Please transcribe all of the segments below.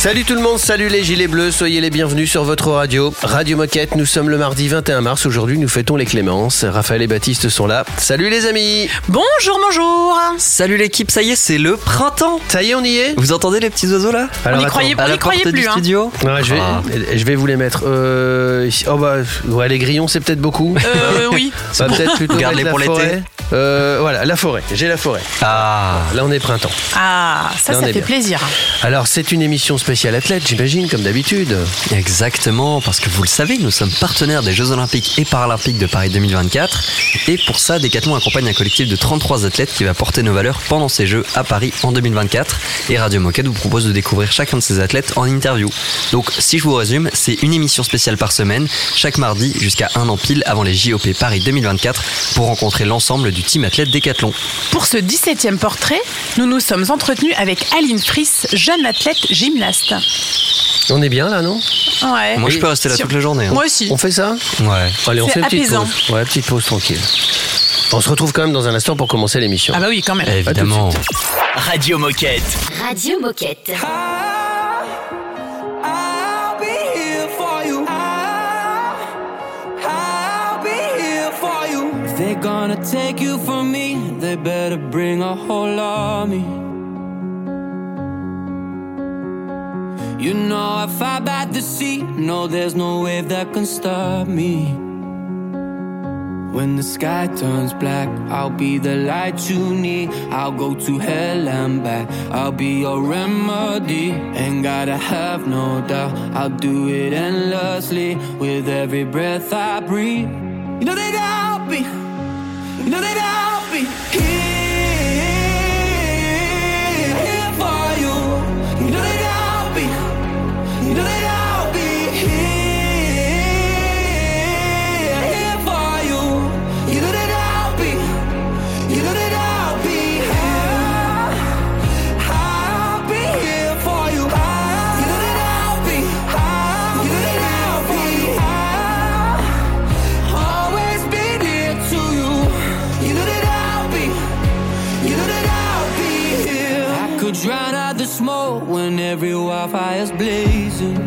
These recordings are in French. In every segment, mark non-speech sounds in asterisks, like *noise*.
Salut tout le monde, salut les gilets bleus, soyez les bienvenus sur votre radio. Radio Moquette, nous sommes le mardi 21 mars, aujourd'hui nous fêtons les Clémences. Raphaël et Baptiste sont là. Salut les amis Bonjour, bonjour Salut l'équipe, ça y est, c'est le printemps. Ça y est, on y est Vous entendez les petits oiseaux là? On Alors, y croyait, À on la y croyait porte plus. du hein. studio Ouais, je, vais, Ah. je vais vous les mettre. Euh, ici- oh bah, ouais, les grillons c'est peut-être beaucoup. Euh, oui. *laughs* Bah, peut-être plutôt Garde-les mettre la pour l'été. forêt. Euh, voilà, la forêt, j'ai la forêt. Ah Là on est printemps. Ah, ça, Là, on ça est fait bien. plaisir. Alors c'est une émission spéciale athlète, j'imagine, comme d'habitude. Exactement, parce que vous le savez, nous sommes partenaires des Jeux Olympiques et Paralympiques de Paris 2024. Et pour ça, Decathlon accompagne un collectif de 33 athlètes qui va porter nos valeurs pendant ces Jeux à Paris en 2024. Et Radio Moquette vous propose de découvrir chacun de ces athlètes en interview. Donc, si je vous résume, c'est une émission spéciale par semaine, chaque mardi jusqu'à un an pile avant les JOP Paris 2024 pour rencontrer l'ensemble du team athlète Decathlon. Pour ce 17e portrait, nous nous sommes entretenus avec Aline Friss, jeune athlète gymnaste. On est bien là, non? Ouais. Moi, je peux rester là toute la journée. hein. Moi aussi. On fait ça? Ouais. Allez, on C'est fait une petite apaisant. pause. Ouais, petite pause tranquille. On se retrouve quand même dans un instant pour commencer l'émission. Ah bah oui, quand même. Évidemment. Radio Moquette. Radio Moquette. I'll be here for you. I'll, I'll be here for you. If they're gonna take you they better bring a whole army. You know if I by the sea. No, there's no wave that can stop me. When the sky turns black, I'll be the light you need. I'll go to hell and back. I'll be your remedy. Ain't gotta have no doubt. I'll do it endlessly with every breath I breathe. You know that I'll our fires blazing.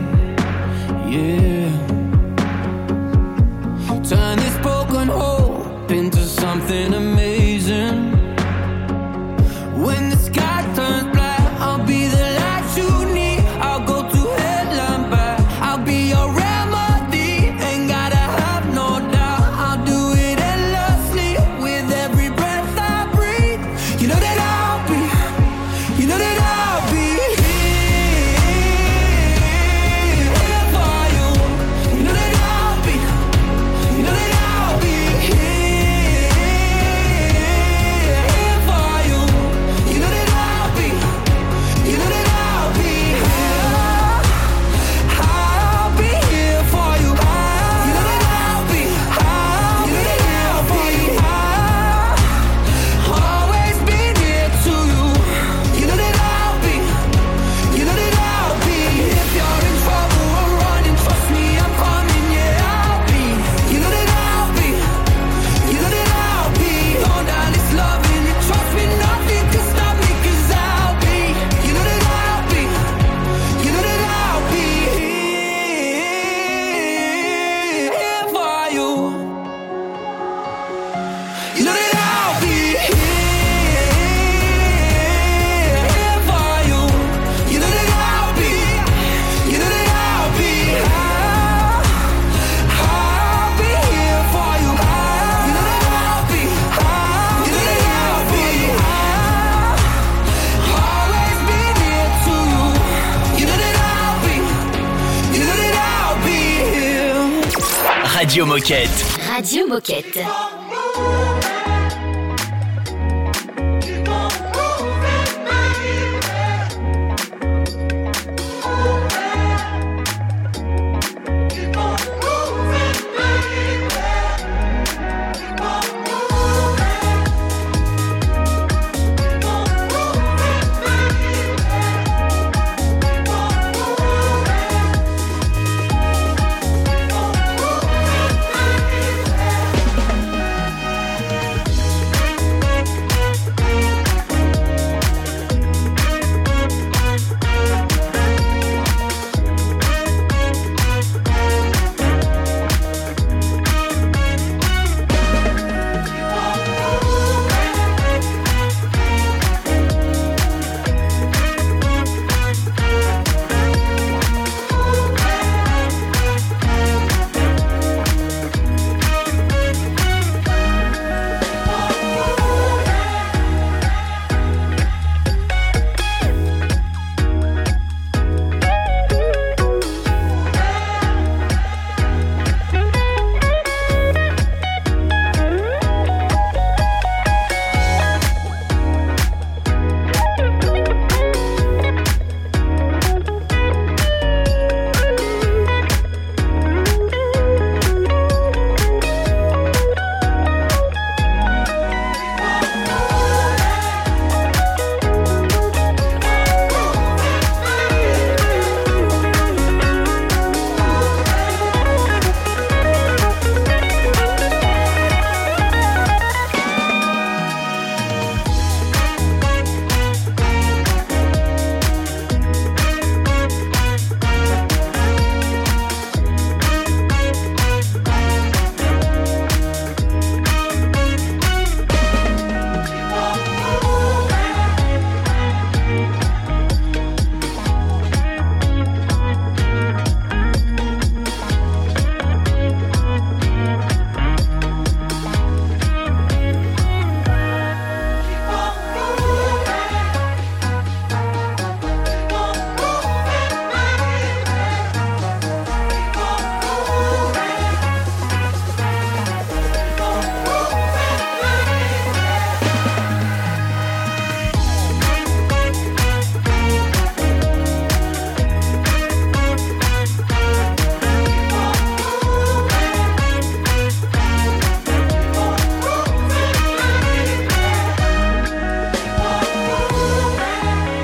Radio Moquette.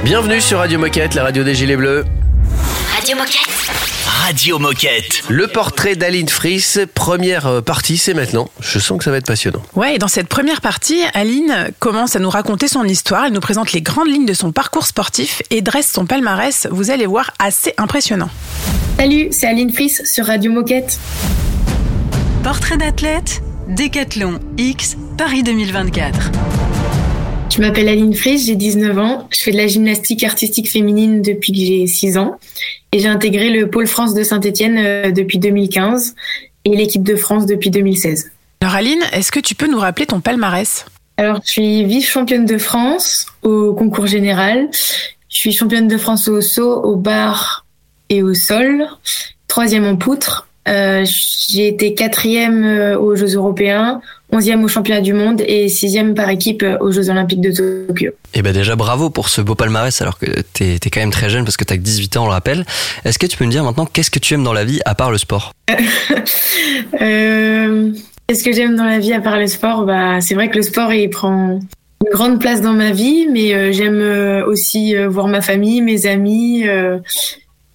Bienvenue sur Radio Moquette, la radio des Gilets Bleus. Radio Moquette. Radio Moquette. Le portrait d'Aline Fris, première euh, partie, c'est maintenant. Je sens que ça va être passionnant. Ouais, et dans cette première partie, Aline commence à nous raconter son histoire. Elle nous présente les grandes lignes de son parcours sportif et dresse son palmarès, vous allez voir, assez impressionnant. Salut, c'est Aline Fris sur Radio Moquette. Portrait d'athlète, Décathlon X, Paris 2024. Je m'appelle Aline Fris, j'ai 19 ans. Je fais de la gymnastique artistique féminine depuis que j'ai 6 ans. Et j'ai intégré le pôle France de Saint-Etienne depuis 2015 et l'équipe de France depuis 2016. Alors Aline, est-ce que tu peux nous rappeler ton palmarès? Alors, je suis vice-championne de France au concours général. Je suis championne de France au saut, au bar et au sol. Troisième en poutre. Euh, j'ai été quatrième euh, aux Jeux européens, onzième au championnat du monde et sixième par équipe euh, aux Jeux olympiques de Tokyo. Et ben déjà bravo pour ce beau palmarès alors que t'es es quand même très jeune parce que t'as que 18 ans on le rappelle. Est-ce que tu peux me dire maintenant qu'est-ce que tu aimes dans la vie à part le sport? *laughs* Euh, Qu'est-ce que j'aime dans la vie à part le sport? Bah, c'est vrai que le sport il prend une grande place dans ma vie, mais euh, j'aime euh, aussi euh, voir ma famille, mes amis,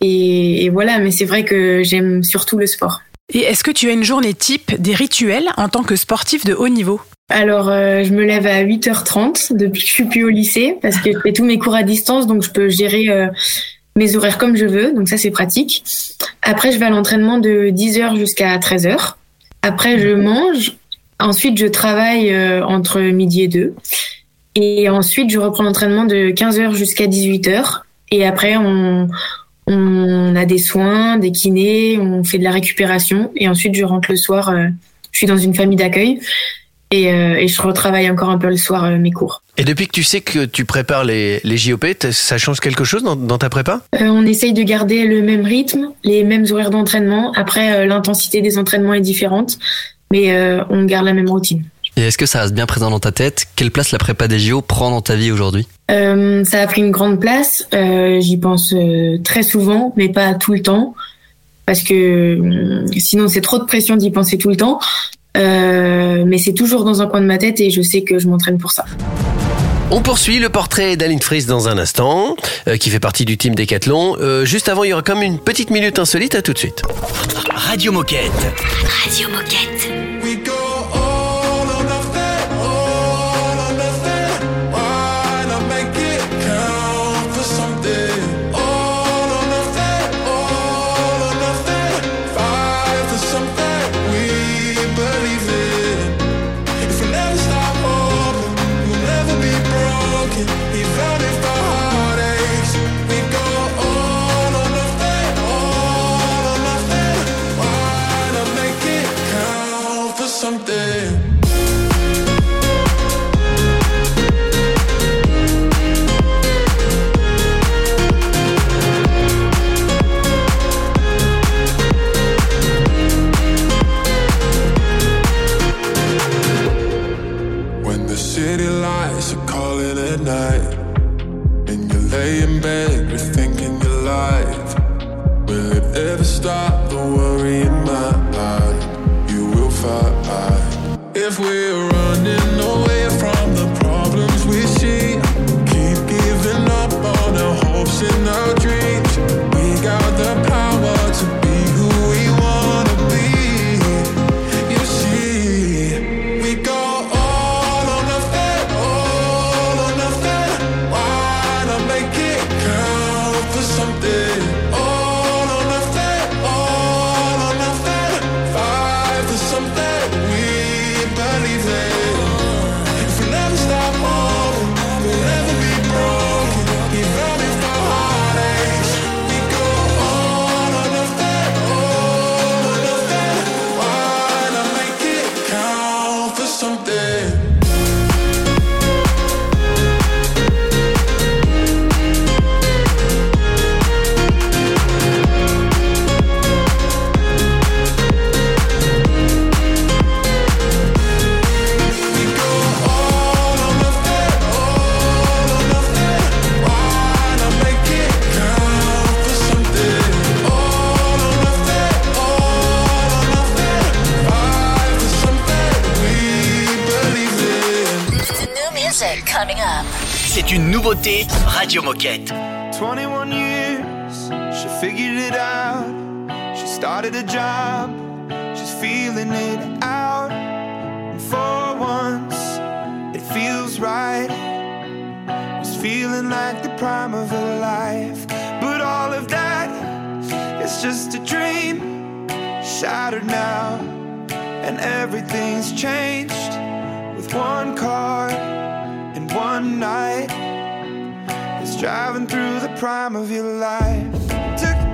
et, et voilà. Mais c'est vrai que j'aime surtout le sport. Et est-ce que tu as une journée type, des rituels en tant que sportif de haut niveau? Alors, euh, je me lève à 8h30 depuis que je suis plus au lycée parce que je fais tous mes cours à distance, donc je peux gérer euh, mes horaires comme je veux, donc ça c'est pratique. Après, je vais à l'entraînement de 10h jusqu'à 13h. Après, je mange. Ensuite, je travaille euh, entre midi et 2. Et ensuite, je reprends l'entraînement de 15h jusqu'à 18h. Et après, on, on a des soins, des kinés, on fait de la récupération. Et ensuite, je rentre le soir. euh, je suis dans une famille d'accueil. Et, euh, et je retravaille encore un peu le soir euh, mes cours. Et depuis que tu sais que tu prépares les, les JOP, ça change quelque chose dans, dans ta prépa? Euh, on essaye de garder le même rythme, les mêmes horaires d'entraînement. Après, euh, l'intensité des entraînements est différente, mais euh, on garde la même routine. Et est-ce que ça reste bien présent dans ta tête? Quelle place la prépa des JO prend dans ta vie aujourd'hui? Euh, ça a pris une grande place. Euh, J'y pense euh, très souvent, mais pas tout le temps, parce que sinon c'est trop de pression d'y penser tout le temps. Euh, mais c'est toujours dans un coin de ma tête et je sais que je m'entraîne pour ça. On poursuit le portrait d'Aline Fris dans un instant, euh, qui fait partie du team Décathlon. Euh, juste avant, il y aura comme une petite minute insolite. À tout de suite. Radio Moquette. Radio Moquette. If we're running nouveauté Radio Moquette. 21 years, she figured it out. She started a job, she's feeling it out. And for once, it feels right. It's feeling like the prime of her life. But all of that is just a dream, shattered now. And everything's changed driving through the prime of your life. Took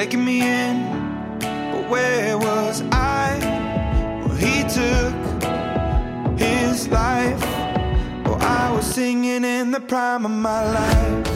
taking me in, but where was I? Well, he took his life. Well, I was singing in the prime of my life.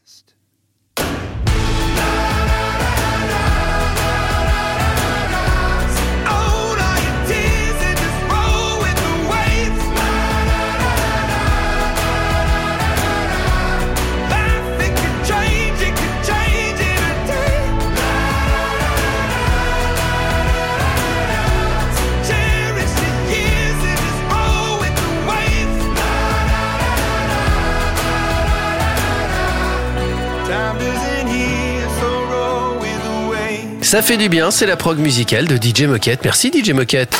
Ça fait du bien, c'est la prog musicale de DJ Moquette. Merci DJ Moquette.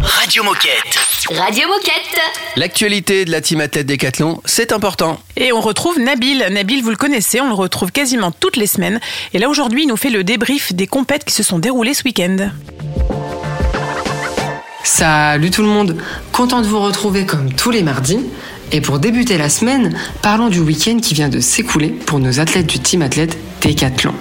Radio Moquette. Radio Moquette. L'actualité de la team athlète Décathlon, c'est important. Et on retrouve Nabil. Nabil, vous le connaissez, on le retrouve quasiment toutes les semaines. Et là, aujourd'hui, il nous fait le débrief des compètes qui se sont déroulées ce week-end. Salut tout le monde, content de vous retrouver comme tous les mardis. Et pour débuter la semaine, parlons du week-end qui vient de s'écouler pour nos athlètes du team athlète Décathlon.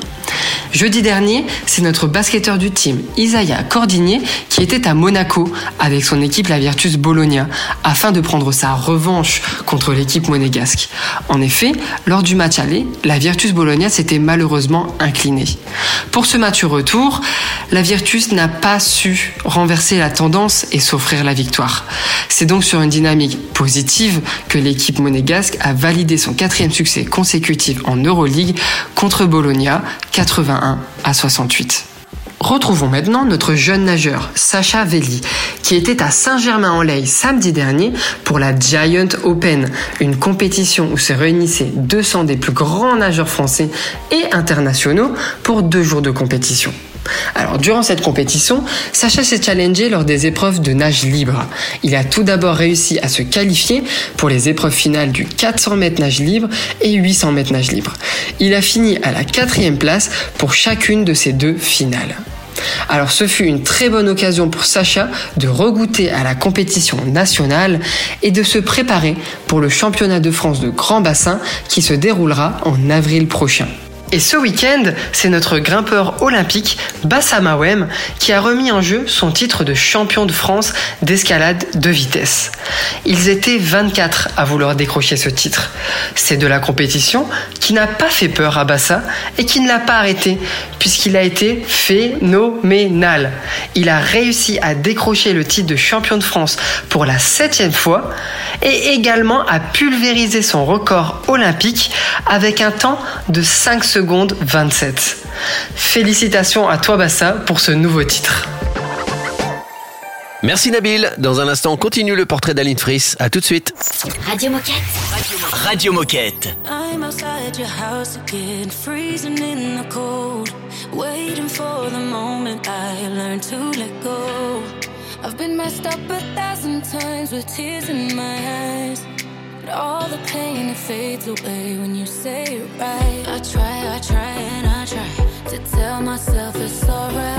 Jeudi dernier, c'est notre basketteur du team, Isaiah Cordinier, qui était à Monaco avec son équipe la Virtus Bologna, afin de prendre sa revanche contre l'équipe monégasque. En effet, lors du match aller, la Virtus Bologna s'était malheureusement inclinée. Pour ce match retour, la Virtus n'a pas su renverser la tendance et s'offrir la victoire. C'est donc sur une dynamique positive que l'équipe monégasque a validé son quatrième succès consécutif en Euroleague contre Bologna, 81 à 68. Retrouvons maintenant notre jeune nageur, Sacha Velli, qui était à Saint-Germain-en-Laye samedi dernier pour la Giant Open, une compétition où se réunissaient 200 des plus grands nageurs français et internationaux pour deux jours de compétition. Alors, durant cette compétition, Sacha s'est challengé lors des épreuves de nage libre. Il a tout d'abord réussi à se qualifier pour les épreuves finales du 400 mètres nage libre et 800 mètres nage libre. Il a fini à la quatrième place pour chacune de ces deux finales. Alors ce fut une très bonne occasion pour Sacha de regoûter à la compétition nationale et de se préparer pour le championnat de France de grand bassin qui se déroulera en avril prochain. Et ce week-end, c'est notre grimpeur olympique Bassa Mawem qui a remis en jeu son titre de champion de France d'escalade de vitesse. Ils étaient 24 à vouloir décrocher ce titre. C'est de la compétition qui n'a pas fait peur à Bassa et qui ne l'a pas arrêté puisqu'il a été phénoménal. Il a réussi à décrocher le titre de champion de France pour la septième fois et également à pulvériser son record olympique avec un temps de 5 secondes secondes 27. Félicitations à toi Bassa pour ce nouveau titre. Merci Nabil. Dans un instant, on continue le portrait d'Aline Fris. À tout de suite. Radio Moquette. Radio Moquette. I'm outside your house again, freezing in the cold. Waiting for the moment I learn to let go. I've been messed up a thousand times with tears in my eyes. All the pain it fades away when you say it right. I try, I try, and I try to tell myself it's alright.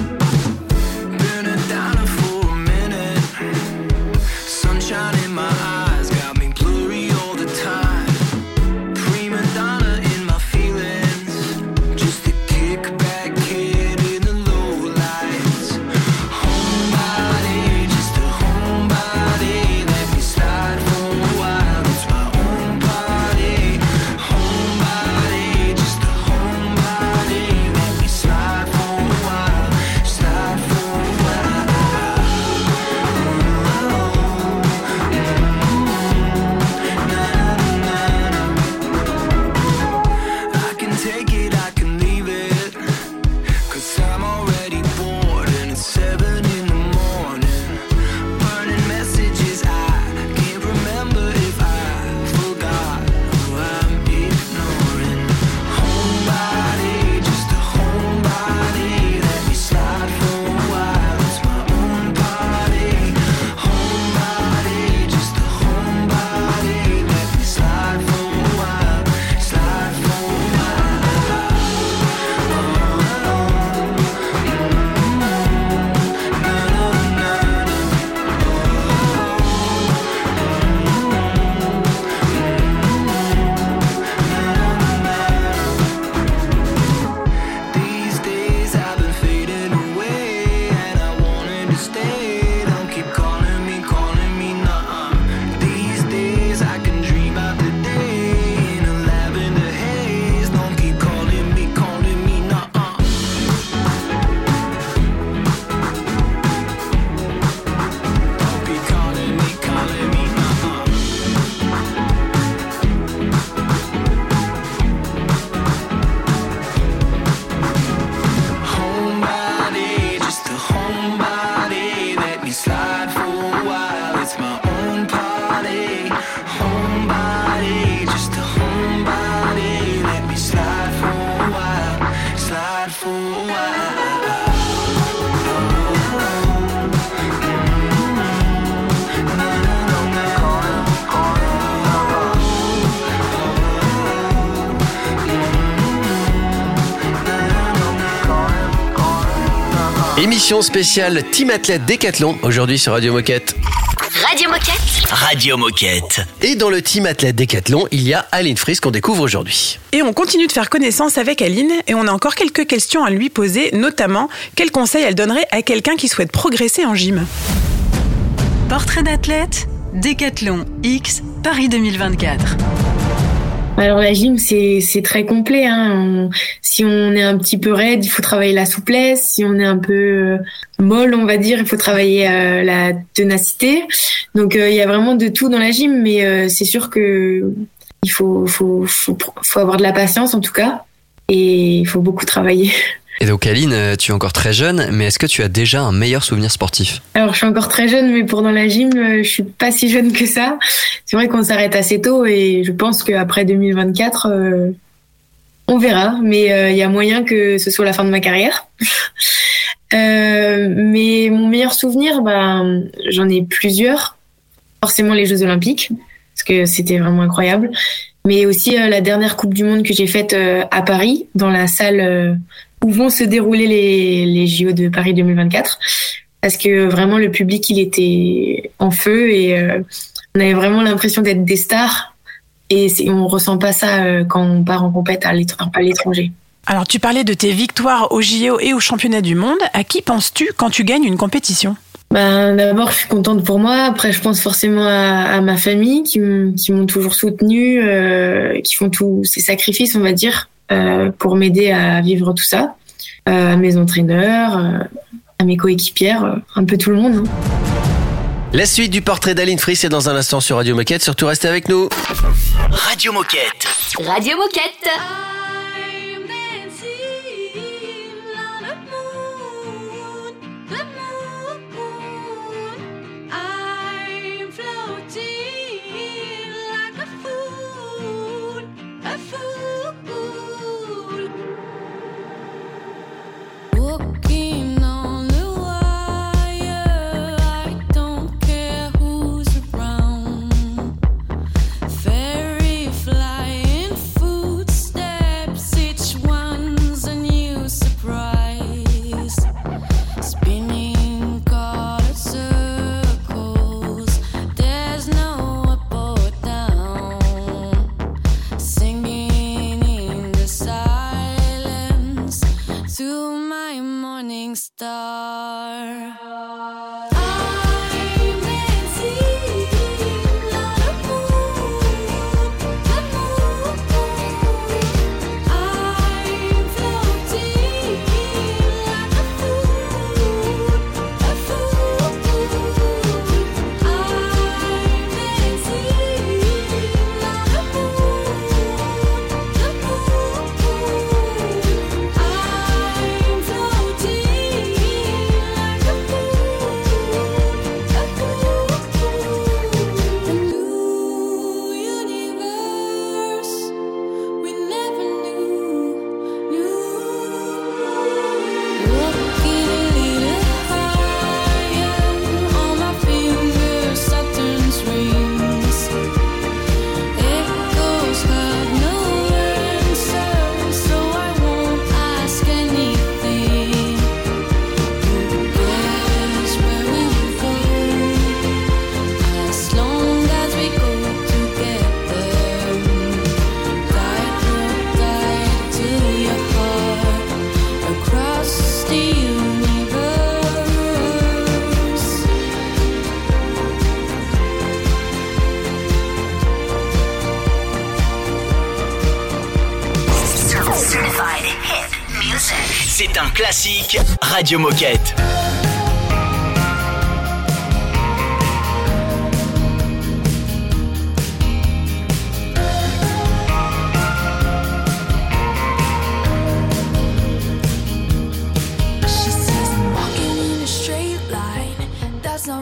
Émission spéciale Team Athlète Décathlon, aujourd'hui sur Radio Moquette. Radio Moquette. Radio Moquette. Et dans le Team Athlète Décathlon, il y a Aline Fris qu'on découvre aujourd'hui. Et on continue de faire connaissance avec Aline et on a encore quelques questions à lui poser, notamment quels conseils elle donnerait à quelqu'un qui souhaite progresser en gym? Portrait d'athlète, Décathlon X, Paris 2024. Alors la gym c'est très complet. Hein. Si on est un petit peu raide, il faut travailler la souplesse. Si on est un peu euh, molle, on va dire, il faut travailler euh, la ténacité. Donc euh, il y a vraiment de tout dans la gym, mais c'est sûr que il faut faut, faut faut avoir de la patience en tout cas et il faut beaucoup travailler. *laughs* Et donc Aline, euh, tu es encore très jeune, mais est-ce que tu as déjà un meilleur souvenir sportif? Alors je suis encore très jeune, mais pour dans la gym, euh, je suis pas si jeune que ça. C'est vrai qu'on s'arrête assez tôt et je pense qu'après 2024, euh, on verra. Mais il y a moyen que ce soit la fin de ma carrière. *laughs* Mais mon meilleur souvenir, ben, j'en ai plusieurs. Forcément les Jeux Olympiques, parce que c'était vraiment incroyable. Mais aussi la dernière Coupe du Monde que j'ai faite à Paris, dans la salle où vont se dérouler les, les JO de Paris 2024 parce que vraiment le public il était en feu et euh, on avait vraiment l'impression d'être des stars. Et on ressent pas ça euh, quand on part en compète à l'étr- à l'étranger. Alors tu parlais de tes victoires au JO et au championnat du monde. À qui penses-tu quand tu gagnes une compétition? Ben d'abord je suis contente pour moi, après je pense forcément à, à ma famille qui m'ont toujours soutenue, euh, qui font tous ces sacrifices on va dire pour m'aider à vivre tout ça, euh, à mes entraîneurs, euh, à mes coéquipières, euh, un peu tout le monde. hein. La suite du portrait d'Aline Fris est dans un instant sur Radio Moquette, surtout restez avec nous. Radio Moquette. Radio Moquette. Star.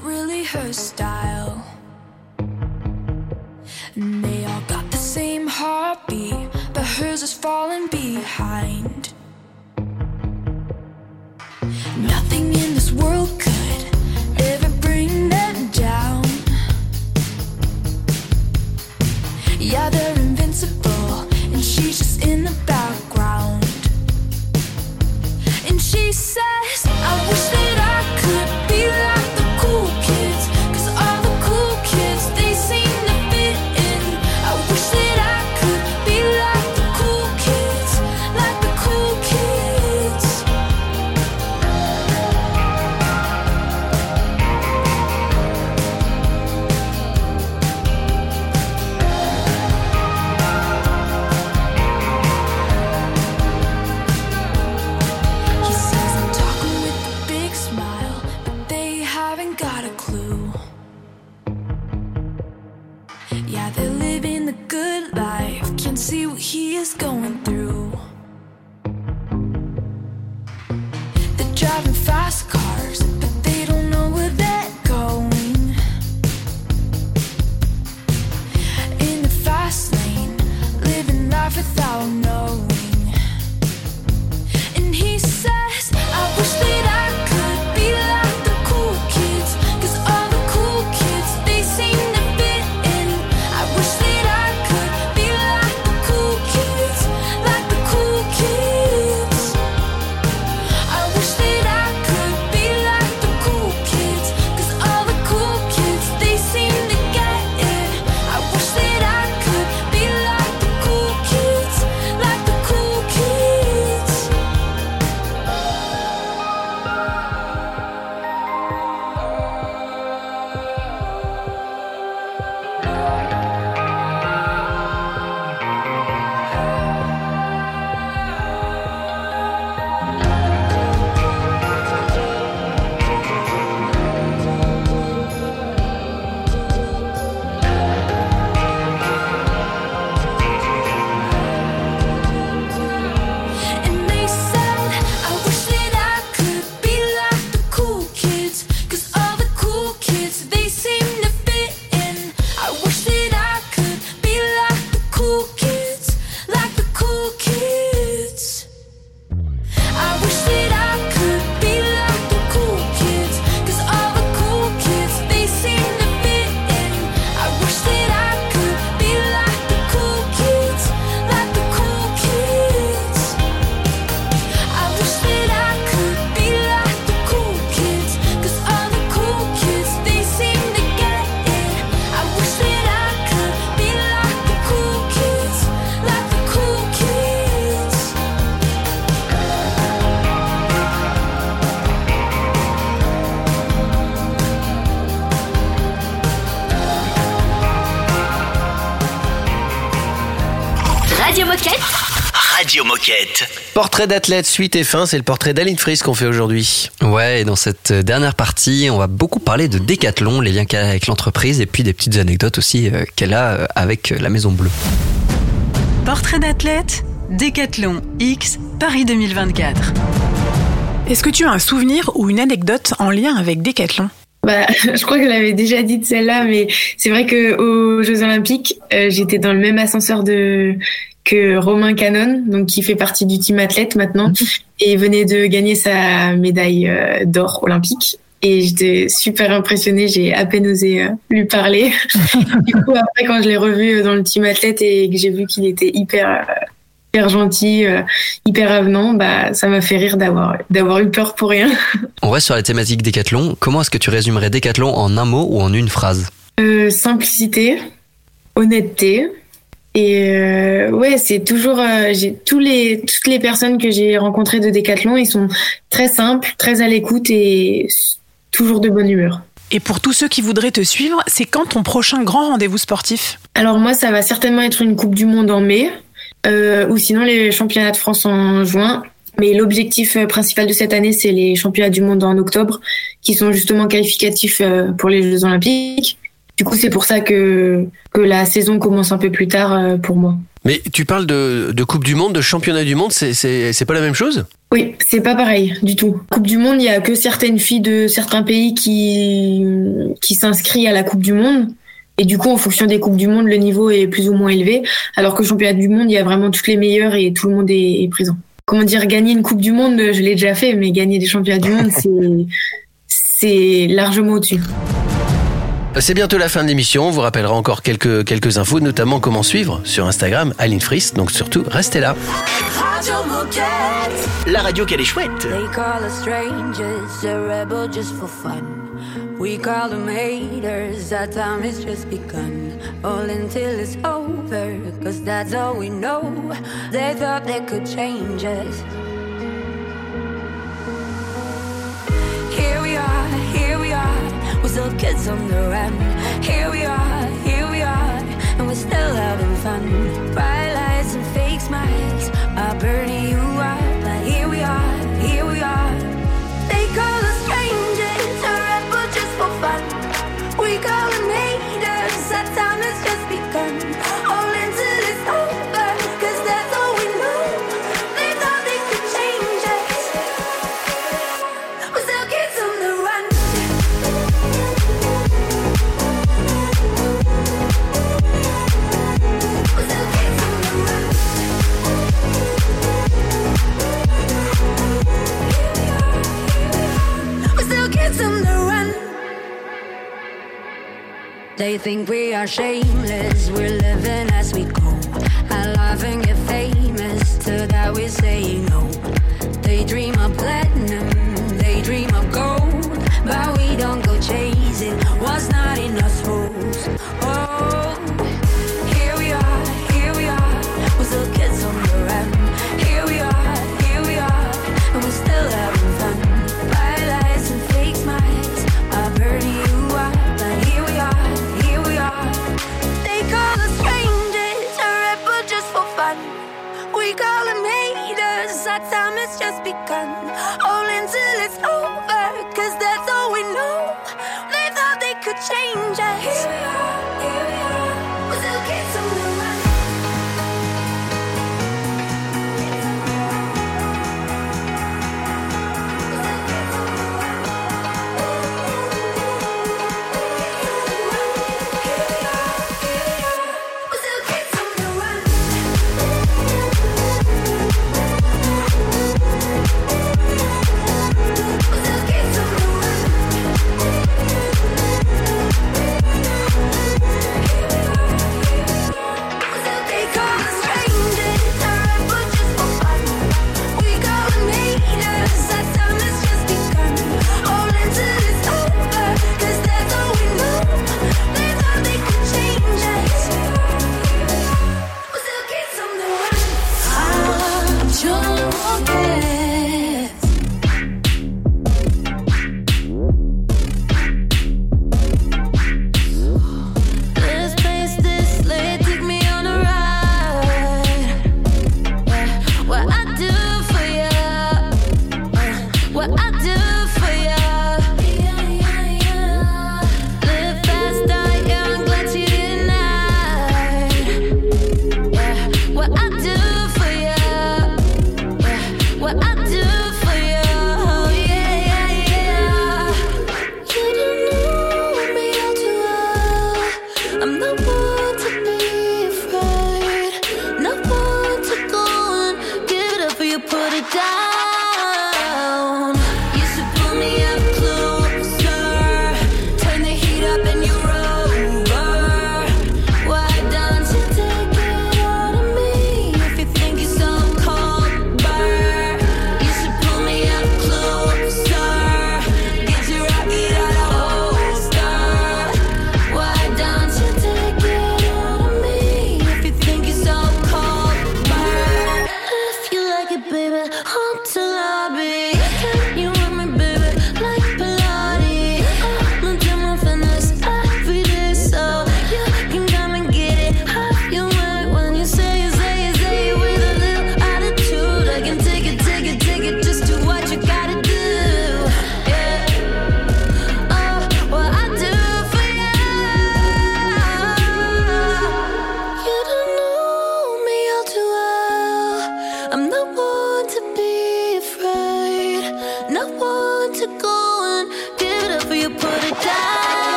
Really her style. And they all got the same heartbeat, but hers is falling behind. Portrait d'athlète, suite et fin, c'est le portrait d'Aline Fries qu'on fait aujourd'hui. Ouais, et dans cette dernière partie, on va beaucoup parler de Décathlon, les liens qu'elle a avec l'entreprise et puis des petites anecdotes aussi euh, qu'elle a euh, avec la Maison Bleue. Portrait d'athlète, Décathlon X, Paris 2024. Est-ce que tu as un souvenir ou une anecdote en lien avec Décathlon Bah, *laughs* je crois que je l'avais déjà dit de celle-là, mais c'est vrai que aux Jeux Olympiques, euh, j'étais dans le même ascenseur de que Romain Canon, donc qui fait partie du team athlète maintenant, et il venait de gagner sa médaille euh, d'or olympique. Et j'étais super impressionnée, j'ai à peine osé euh, lui parler. *laughs* du coup, après, quand je l'ai revu euh, dans le team athlète et que j'ai vu qu'il était hyper, euh, hyper gentil, euh, hyper avenant, bah, ça m'a fait rire d'avoir, d'avoir eu peur pour rien. *laughs* On reste sur la thématique Décathlon. Comment est-ce que tu résumerais Décathlon en un mot ou en une phrase? Simplicité, honnêteté. Et euh, ouais, c'est toujours euh, j'ai tous les toutes les personnes que j'ai rencontrées de Décathlon, ils sont très simples, très à l'écoute et toujours de bonne humeur. Et pour tous ceux qui voudraient te suivre, c'est quand ton prochain grand rendez-vous sportif? Alors moi, ça va certainement être une Coupe du Monde en mai, euh, ou sinon les championnats de France en juin. Mais l'objectif euh, principal de cette année, c'est les championnats du monde en octobre, qui sont justement qualificatifs euh, pour les Jeux Olympiques. Du coup, c'est pour ça que, que la saison commence un peu plus tard euh, pour moi. Mais tu parles de, de Coupe du Monde, de Championnat du Monde, c'est- pas la même chose? Oui, c'est pas pareil du tout. Coupe du Monde, il y a que certaines filles de certains pays qui, qui s'inscrivent à la Coupe du Monde. Et du coup, en fonction des Coupes du Monde, le niveau est plus ou moins élevé. Alors que championnat du monde, il y a vraiment toutes les meilleures et tout le monde est, est présent. Comment dire, gagner une Coupe du Monde, je l'ai déjà fait, mais gagner des championnats du monde, *laughs* c'est, c'est largement au-dessus. C'est bientôt la fin de l'émission, on vous rappellera encore quelques, quelques infos, notamment comment suivre sur Instagram Aline Fries, donc surtout restez là. Radio Moquette. La radio qu'elle est chouette. They call us strangers, a rebel just for fun. We call them haters, our time has just begun. All until it's over, cause that's all we know. They thought they could change us. Here we are, here we are, we're kids on the run. Here we are, think we are shameless. We're gun. All until it's over, cause that's all we know. They thought they could change us.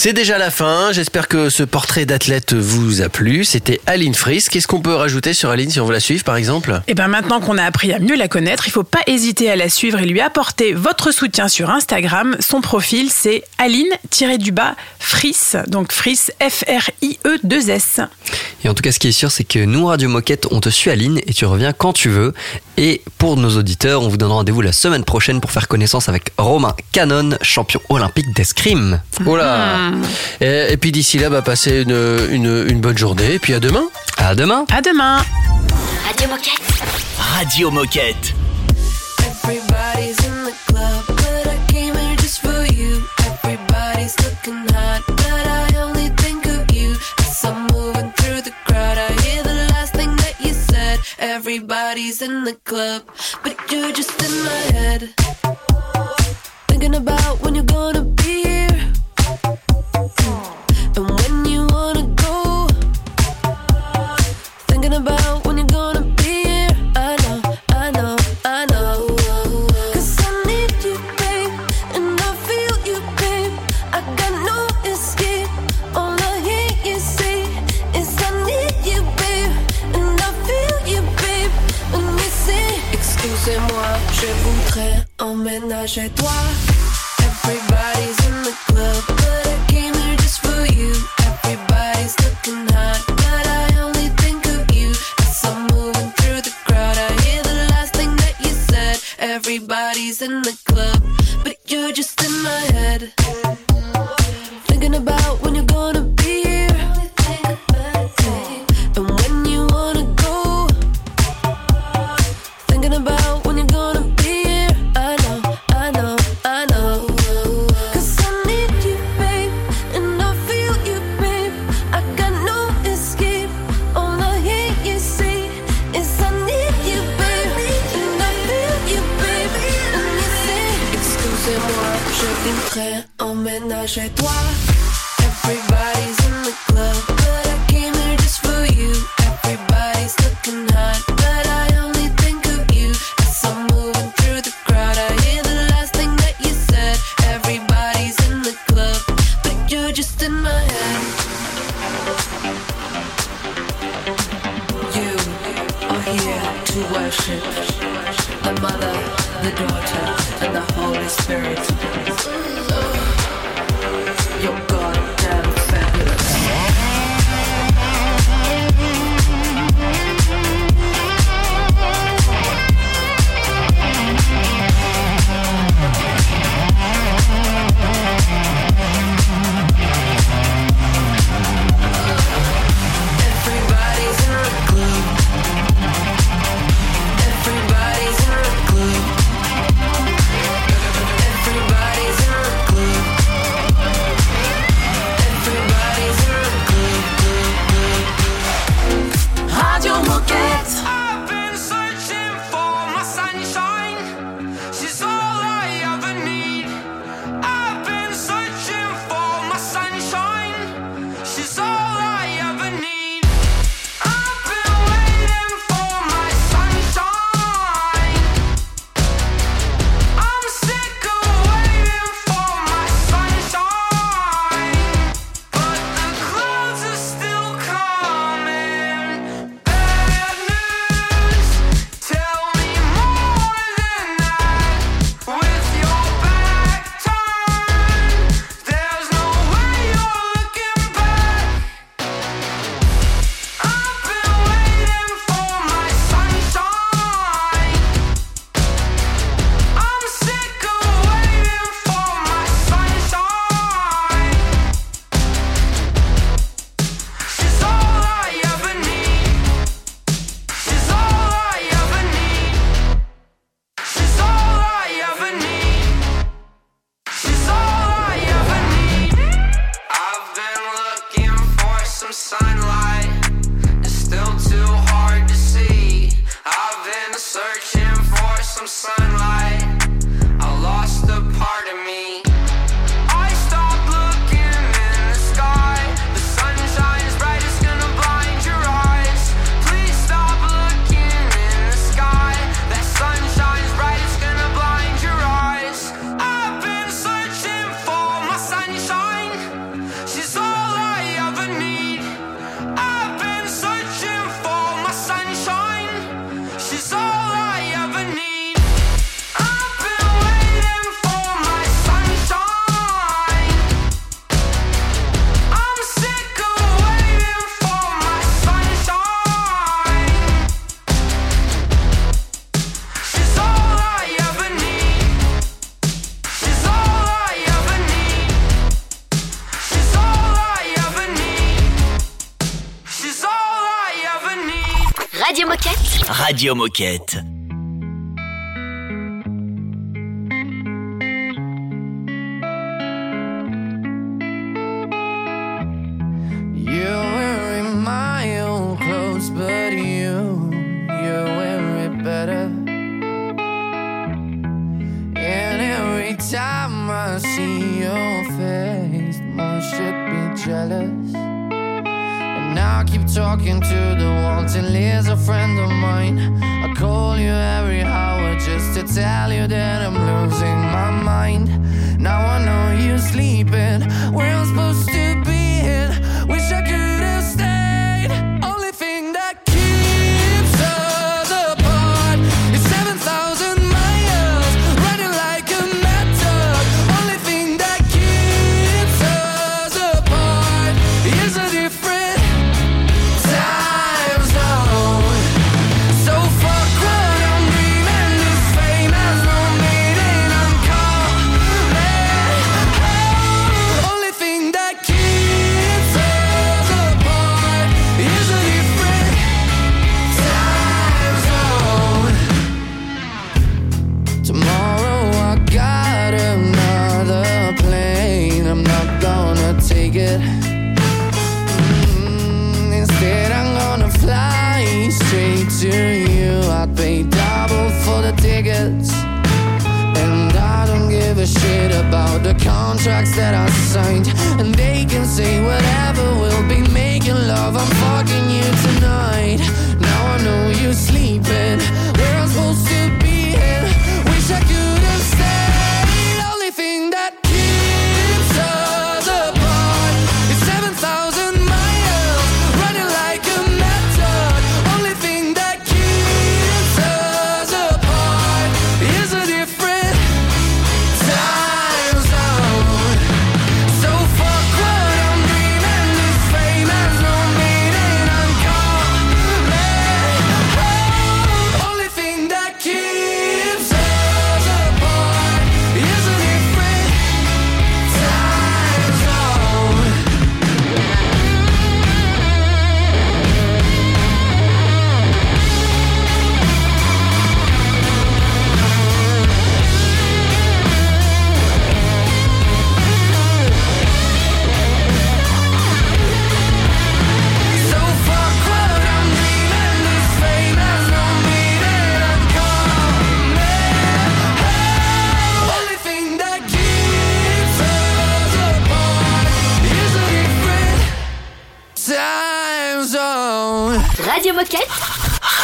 C'est déjà la fin. J'espère que ce portrait d'athlète vous a plu. C'était Aline Frisk. Qu'est-ce qu'on peut rajouter sur Aline si on veut la suivre, par exemple? Eh bien, maintenant qu'on a appris à mieux la connaître, il ne faut pas hésiter à la suivre et lui apporter votre soutien sur Instagram. Son profil, c'est Aline-du-bas Donc Fris, F-R-I-E-2-S. Et en tout cas, ce qui est sûr, c'est que nous, Radio Moquette, on te suit Aline et tu reviens quand tu veux. Et pour nos auditeurs, on vous donne rendez-vous la semaine prochaine pour faire connaissance avec Romain Canon, champion olympique d'escrime. Oh hmm. Et, et, puis d'ici là, bah, passez une, une, une, bonne journée. Et puis à demain. À demain. À demain. Radio Moquette. Radio Moquette. Everybody's in the club, but I came here just for you. Everybody's looking hot, but I only think of you. As I'm moving through the crowd, I hear the last thing that you said. Everybody's in the club, but you're just in my head. Thinking about when you're gonna. here to worship the Mother, the Daughter, and the Holy Spirit. Your Radio Moquette.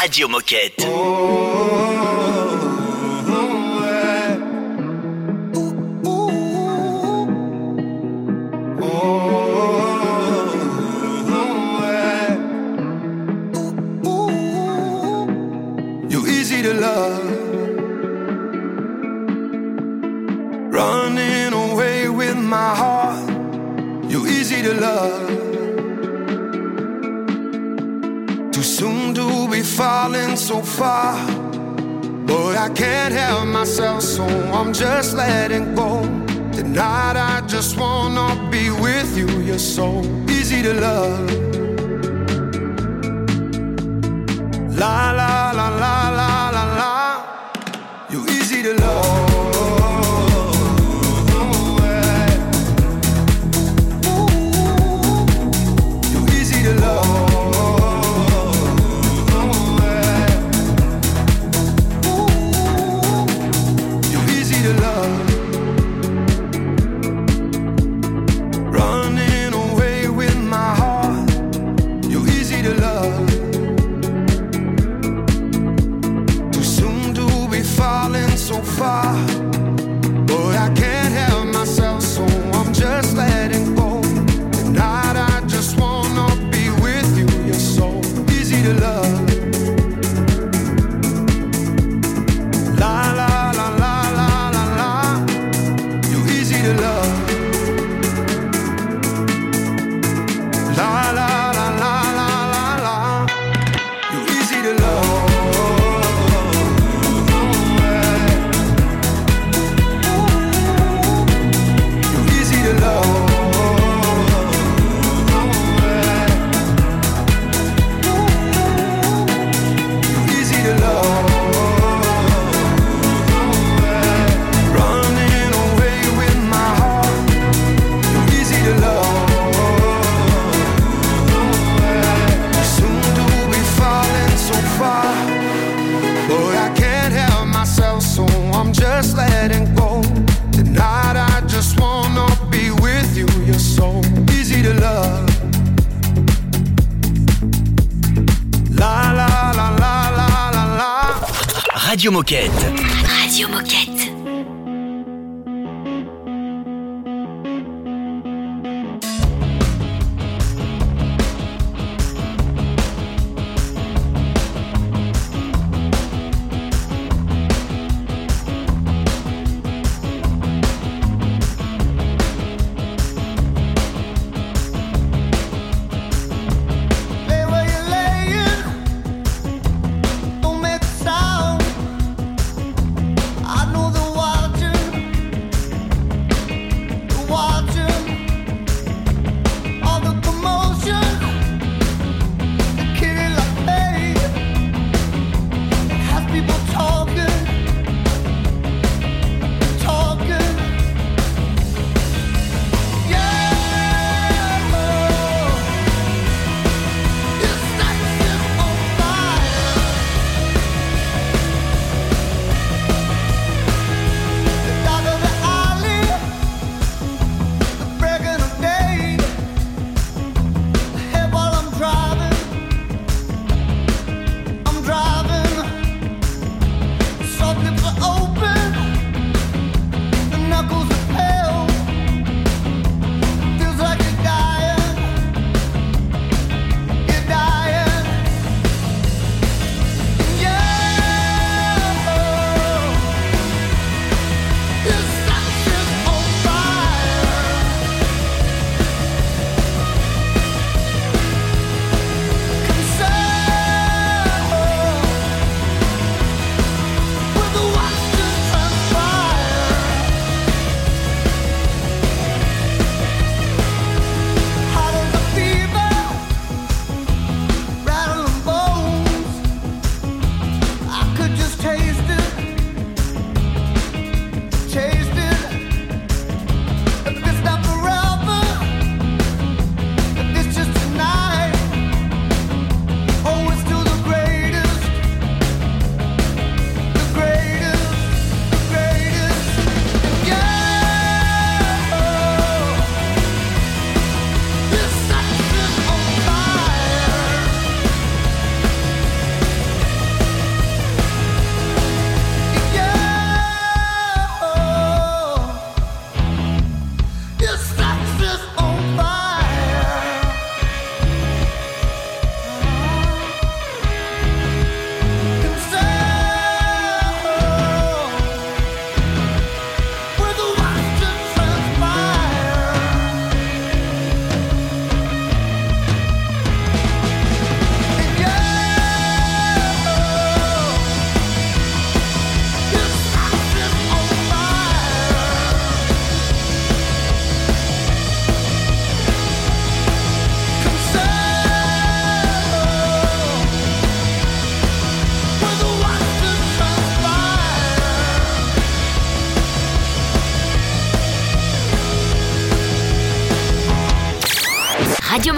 Radio Moquette. You're Moquette.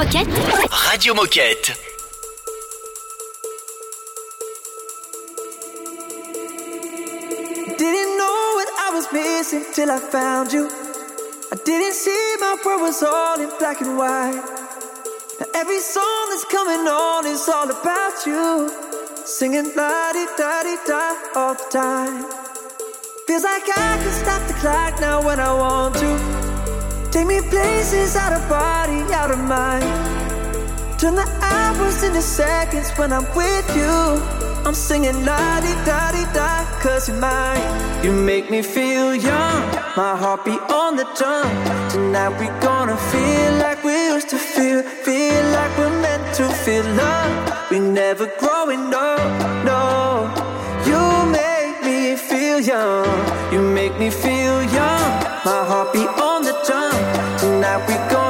Moquette. Radio Moquette. Didn't know what I was missing till I found you. I didn't see my world was all in black and white. Now every song that's coming on is all about you. Singing la di da di da all the time. Feels like I can stop the clock now when I want to. Take me places out of body, out of mind. Turn the hours into seconds when I'm with you. I'm singing la di da di da, cause you're mine. You make me feel young, my heart beat on the drum. Tonight we gonna feel like we used to feel, feel like we're meant to feel love. We never growing up, no. You make me feel young, you make me feel young. My heart beat on the drum. Tonight we gonna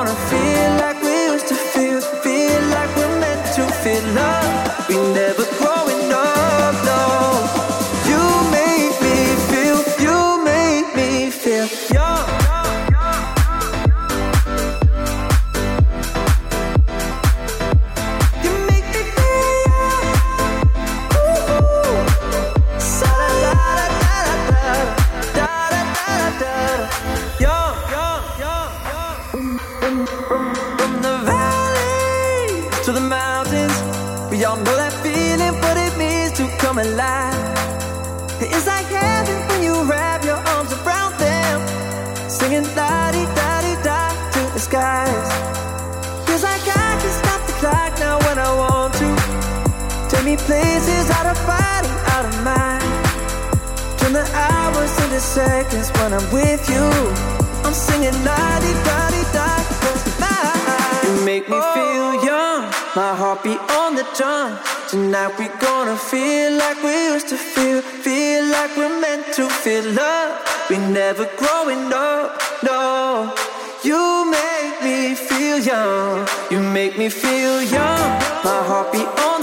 places out of body, out of mind. Turn the hours into seconds when I'm with you. I'm singing la di da di da. You make me feel young, my heart beat on the drum. Tonight we gonna feel like we used to feel, feel like we're meant to feel love. We never growing up, no. You make me feel young, you make me feel young. My heart beat on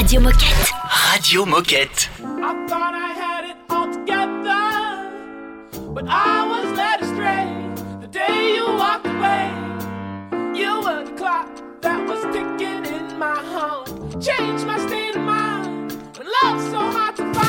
Radio Moquette. Radio Moquette. I thought I had it all together, but I was led astray the day you walked away. You were the clock that was ticking in my heart. Changed my state of mind, and love so hard to find.